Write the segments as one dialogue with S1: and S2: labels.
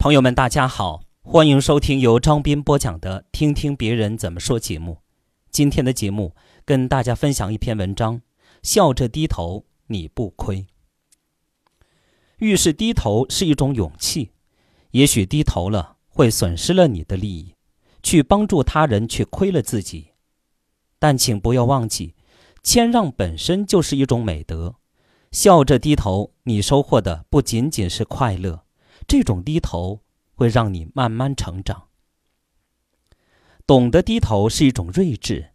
S1: 朋友们，大家好，欢迎收听由张斌播讲的《听听别人怎么说》节目。今天的节目跟大家分享一篇文章：笑着低头，你不亏。遇事低头是一种勇气，也许低头了会损失了你的利益，去帮助他人却亏了自己。但请不要忘记，谦让本身就是一种美德。笑着低头，你收获的不仅仅是快乐。这种低头会让你慢慢成长。懂得低头是一种睿智，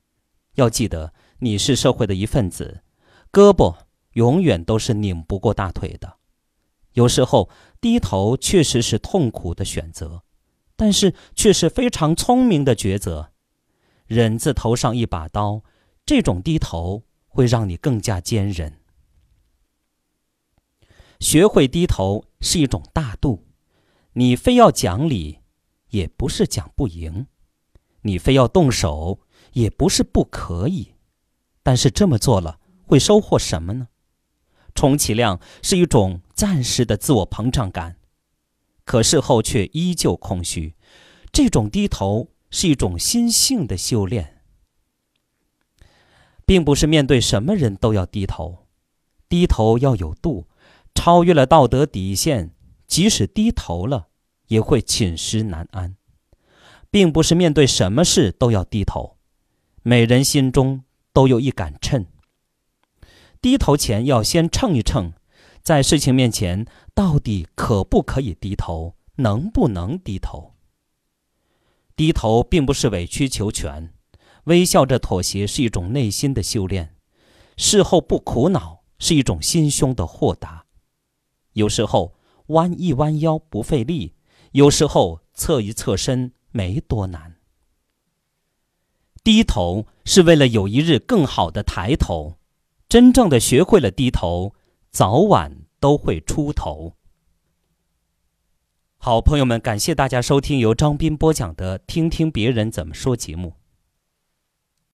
S1: 要记得你是社会的一份子，胳膊永远都是拧不过大腿的。有时候低头确实是痛苦的选择，但是却是非常聪明的抉择。忍字头上一把刀，这种低头会让你更加坚韧。学会低头是一种大度。你非要讲理，也不是讲不赢；你非要动手，也不是不可以。但是这么做了，会收获什么呢？充其量是一种暂时的自我膨胀感，可事后却依旧空虚。这种低头是一种心性的修炼，并不是面对什么人都要低头。低头要有度，超越了道德底线。即使低头了，也会寝食难安，并不是面对什么事都要低头。每人心中都有一杆秤，低头前要先称一称，在事情面前到底可不可以低头，能不能低头？低头并不是委曲求全，微笑着妥协是一种内心的修炼，事后不苦恼是一种心胸的豁达。有时候。弯一弯腰不费力，有时候侧一侧身没多难。低头是为了有一日更好的抬头，真正的学会了低头，早晚都会出头。好，朋友们，感谢大家收听由张斌播讲的《听听别人怎么说》节目。